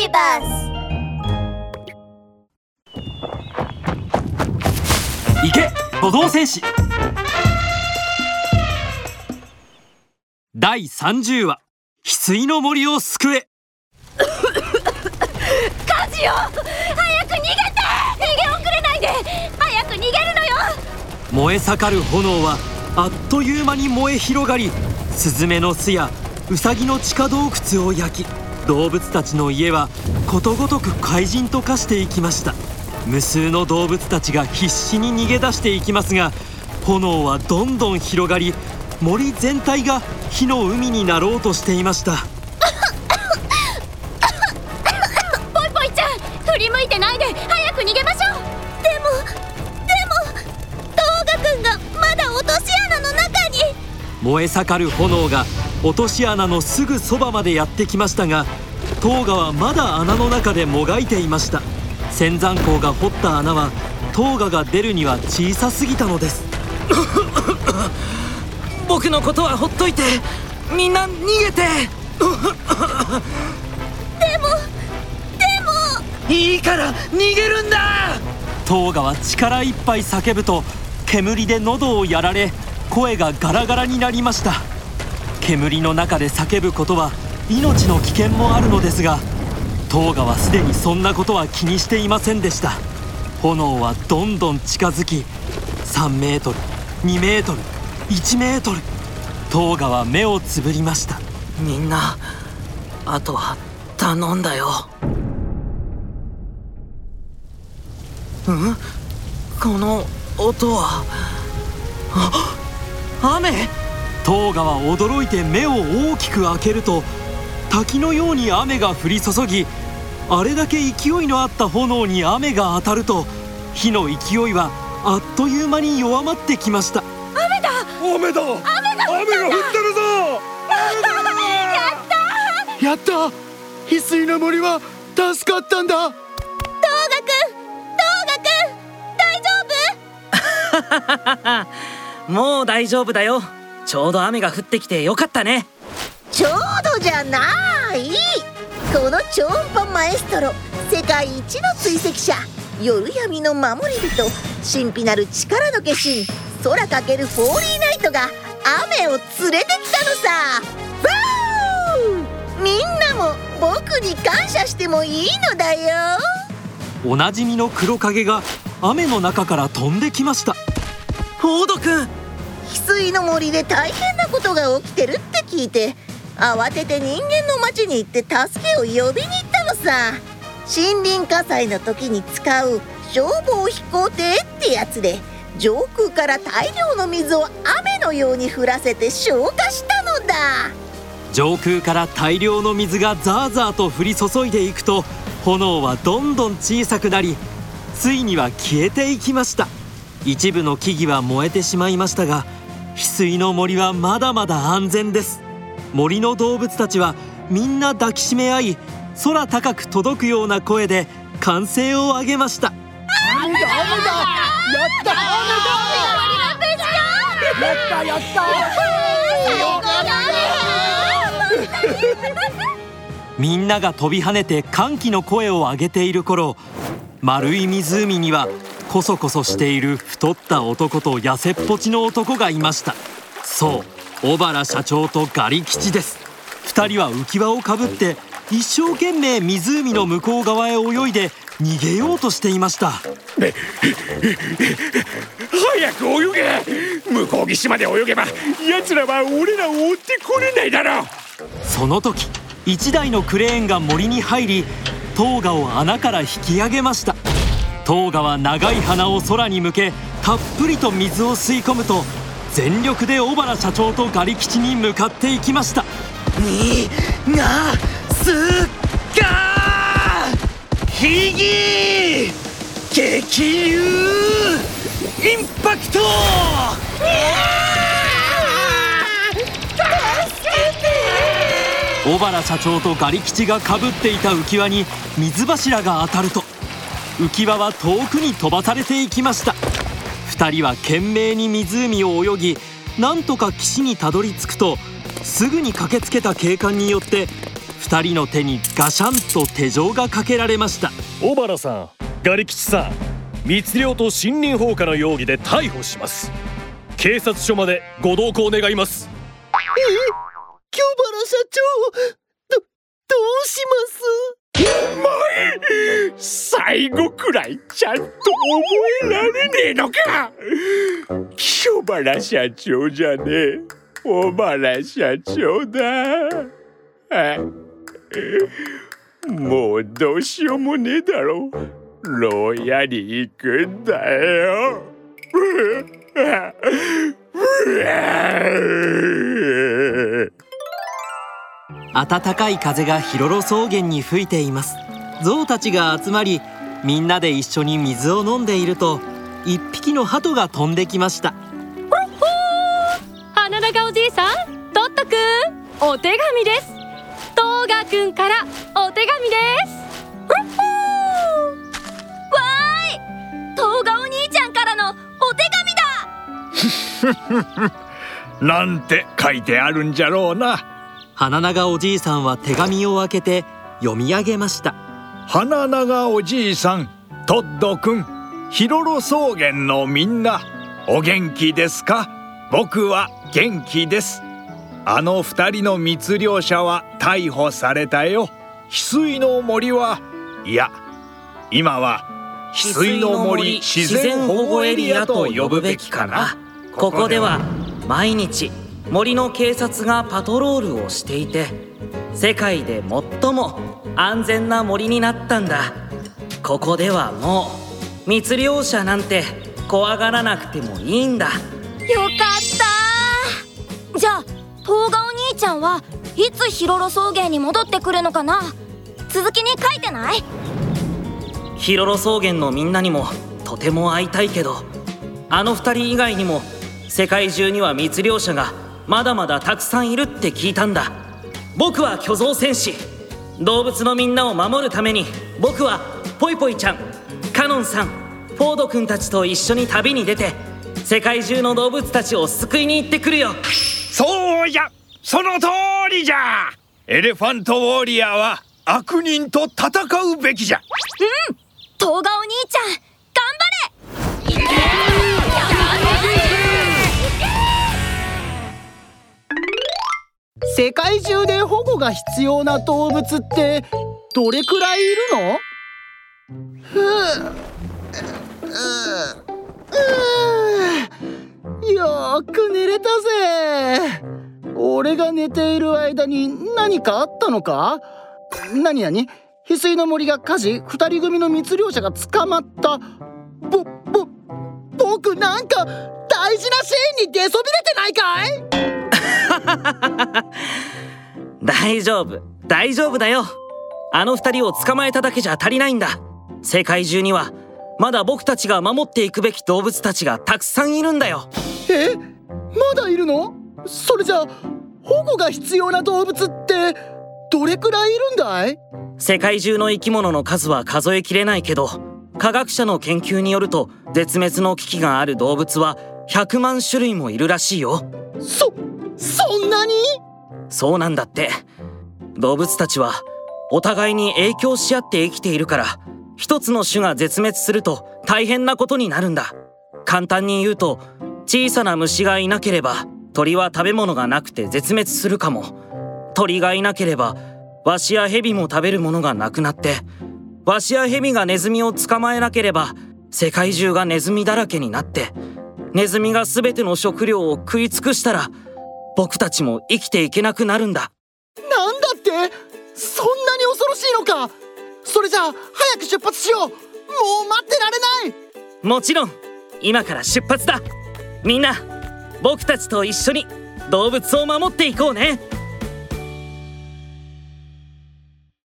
ビーバス行け歩道戦士第30話翡翠の森を救え。カジオ早く逃げて！逃げ遅れないで！早く逃げるのよ！燃え盛る炎はあっという間に燃え広がりスズメの巣やウサギの地下洞窟を焼き動物たちの家はことごとく怪人と化していきました。無数の動物たちが必死に逃げ出していきますが炎はどんどん広がり森全体が火の海になろうとしていました。ポイポイちゃん振り向いてないで早く逃げましょう。でもでもトウガくんがまだ落とし穴の中に。燃え盛る炎が落とし穴のすぐそばまでやってきましたがトウガはまだ穴の中でもがいていました。仙山港が掘った穴はトウガが出るには小さすぎたのです。僕のことはほっといてみんな逃げて。でもでも。いいから逃げるんだ。トウガは力いっぱい叫ぶと煙で喉をやられ声がガラガラになりました煙の中で叫ぶことは命の危険もあるのですがトウガはすでにそんなことは気にしていませんでした。炎はどんどん近づき3メートル2メートル1メートルトウガは目をつぶりました。みんなあとは頼んだよ。うん？この音は？あ 雨？トウガは驚いて目を大きく開けると滝のように雨が降り注ぎあれだけ勢いのあった炎に雨が当たると火の勢いはあっという間に弱まってきました。雨だ！雨だ！雨が降ってるぞ！やった！翡翠の森は助かったんだ！トウガくん！トウガくん！大丈夫？もう大丈夫だよちょうど雨が降ってきてよかったね。ちょうどじゃない。この超音波マエストロ。世界一の追跡者。夜闇の守り人。神秘なる力の化身空かけるフォーリーナイトが雨を連れてきたのさ。みんなも僕に感謝してもいいのだよ。おなじみの黒影が雨の中から飛んできました。フォード君翡翠の森で大変なことが起きてるって聞いて慌てて人間の町に行って助けを呼びに行ったのさ。森林火災の時に使う消防飛行艇ってやつで上空から大量の水を雨のように降らせて消火したのだ。上空から大量の水がザーザーと降り注いでいくと炎はどんどん小さくなりついには消えていきました。一部の木々は燃えてしまいましたが翡翠の森はまだまだ安全です。森の動物たちはみんな抱きしめ合い空高く届くような声で歓声を上げました。雨だ雨だやった雨だやったやったみんなが飛び跳ねて歓喜の声を上げている頃丸い湖にはこそこそしている太った男と痩せっぽちの男がいました。そう小原社長とガリ吉です。二人は浮き輪をかぶって一生懸命湖の向こう側へ泳いで逃げようとしていました。早く泳げ！向こう岸まで泳げば奴らは俺らを追ってこれないだろう！その時一台のクレーンが森に入りトウガを穴から引き上げましたトウガは長い鼻を空に向けたっぷりと水を吸い込むと全力で小原社長とガリ吉に向かっていきました。にがすがひぎ激流インパクト。小原社長とガリ吉がかぶっていた浮き輪に水柱が当たると浮き輪は遠くに飛ばされていきました。2人は懸命に湖を泳ぎなんとか岸にたどり着くとすぐに駆けつけた警官によって2人の手にガシャンと手錠がかけられました。小原さんガリ吉さん密漁と森林放火の容疑で逮捕します。警察署までご同行願います。清原社長どどうします？前最後くらいちゃんと覚えられねえのか。清原社長じゃねえ。小原社長だ。もうどうしようもねえだろ。牢屋に行くんだよ。暖かい風がヒロロ草原に吹いています。象たちが集まりみんなで一緒に水を飲んでいると一匹の鳩が飛んできました。花長おじいさんトットくん。お手紙です。トーガくんからお手紙です。わーい。東賀お兄ちゃんからのお手紙だ。なんて書いてあるんじゃろうな。花長おじいさんは手紙を開けて読み上げました花長おじいさんトッドくんヒロロ草原のみんなお元気ですか？僕は元気です。あの二人の密漁者は逮捕されたよ。翡翠の森はいや今は翡翠の森自然保護エリアと呼ぶべきかな。ここでは毎日森の警察がパトロールをしていて世界で最も安全な森になったんだ。ここではもう密漁者なんて怖がらなくてもいいんだ。よかった。じゃあ東賀お兄ちゃんはいつヒロロ草原に戻ってくるのかな？続きに書いてない？ヒロロ草原のみんなにもとても会いたいけどあの二人以外にも世界中には密漁者がまだまだたくさんいるって聞いたんだ。僕は巨像戦士。動物のみんなを守るために僕はポイポイちゃんカノンさんフォード君たちと一緒に旅に出て世界中の動物たちを救いに行ってくるよ。そうじゃ。その通りじゃ。エレファントウォリアーは悪人と戦うべきじゃ。東賀お兄ちゃん頑張れ世界中で保護が必要な動物ってどれくらいいるの？ふううよく寝れたぜ。俺が寝ている間に何かあったのか？何何？翡翠の森が火事二人組の密漁者が捕まった。ぼぼ僕なんか大事なシーンに出そびれてないかい？大丈夫。大丈夫だよ。あの二人を捕まえただけじゃ足りないんだ。世界中にはまだ僕たちが守っていくべき動物たちがたくさんいるんだよ。え？まだいるの？それじゃあ保護が必要な動物ってどれくらいいるんだい？世界中の生き物の数は数えきれないけど科学者の研究によると絶滅の危機がある動物は100万種類もいるらしいよ。そそんなに？そうなんだって。動物たちはお互いに影響し合って生きているから一つの種が絶滅すると大変なことになるんだ。簡単に言うと小さな虫がいなければ鳥は食べ物がなくて絶滅するかも。鳥がいなければワシやヘビも食べるものがなくなってワシやヘビがネズミを捕まえなければ世界中がネズミだらけになってネズミが全ての食料を食い尽くしたら僕たちも生きていけなくなるんだ。なんだって？そんなに恐ろしいのか？それじゃあ早く出発しよう。もう待ってられない！もちろん今から出発だ。みんな僕たちと一緒に動物を守っていこうね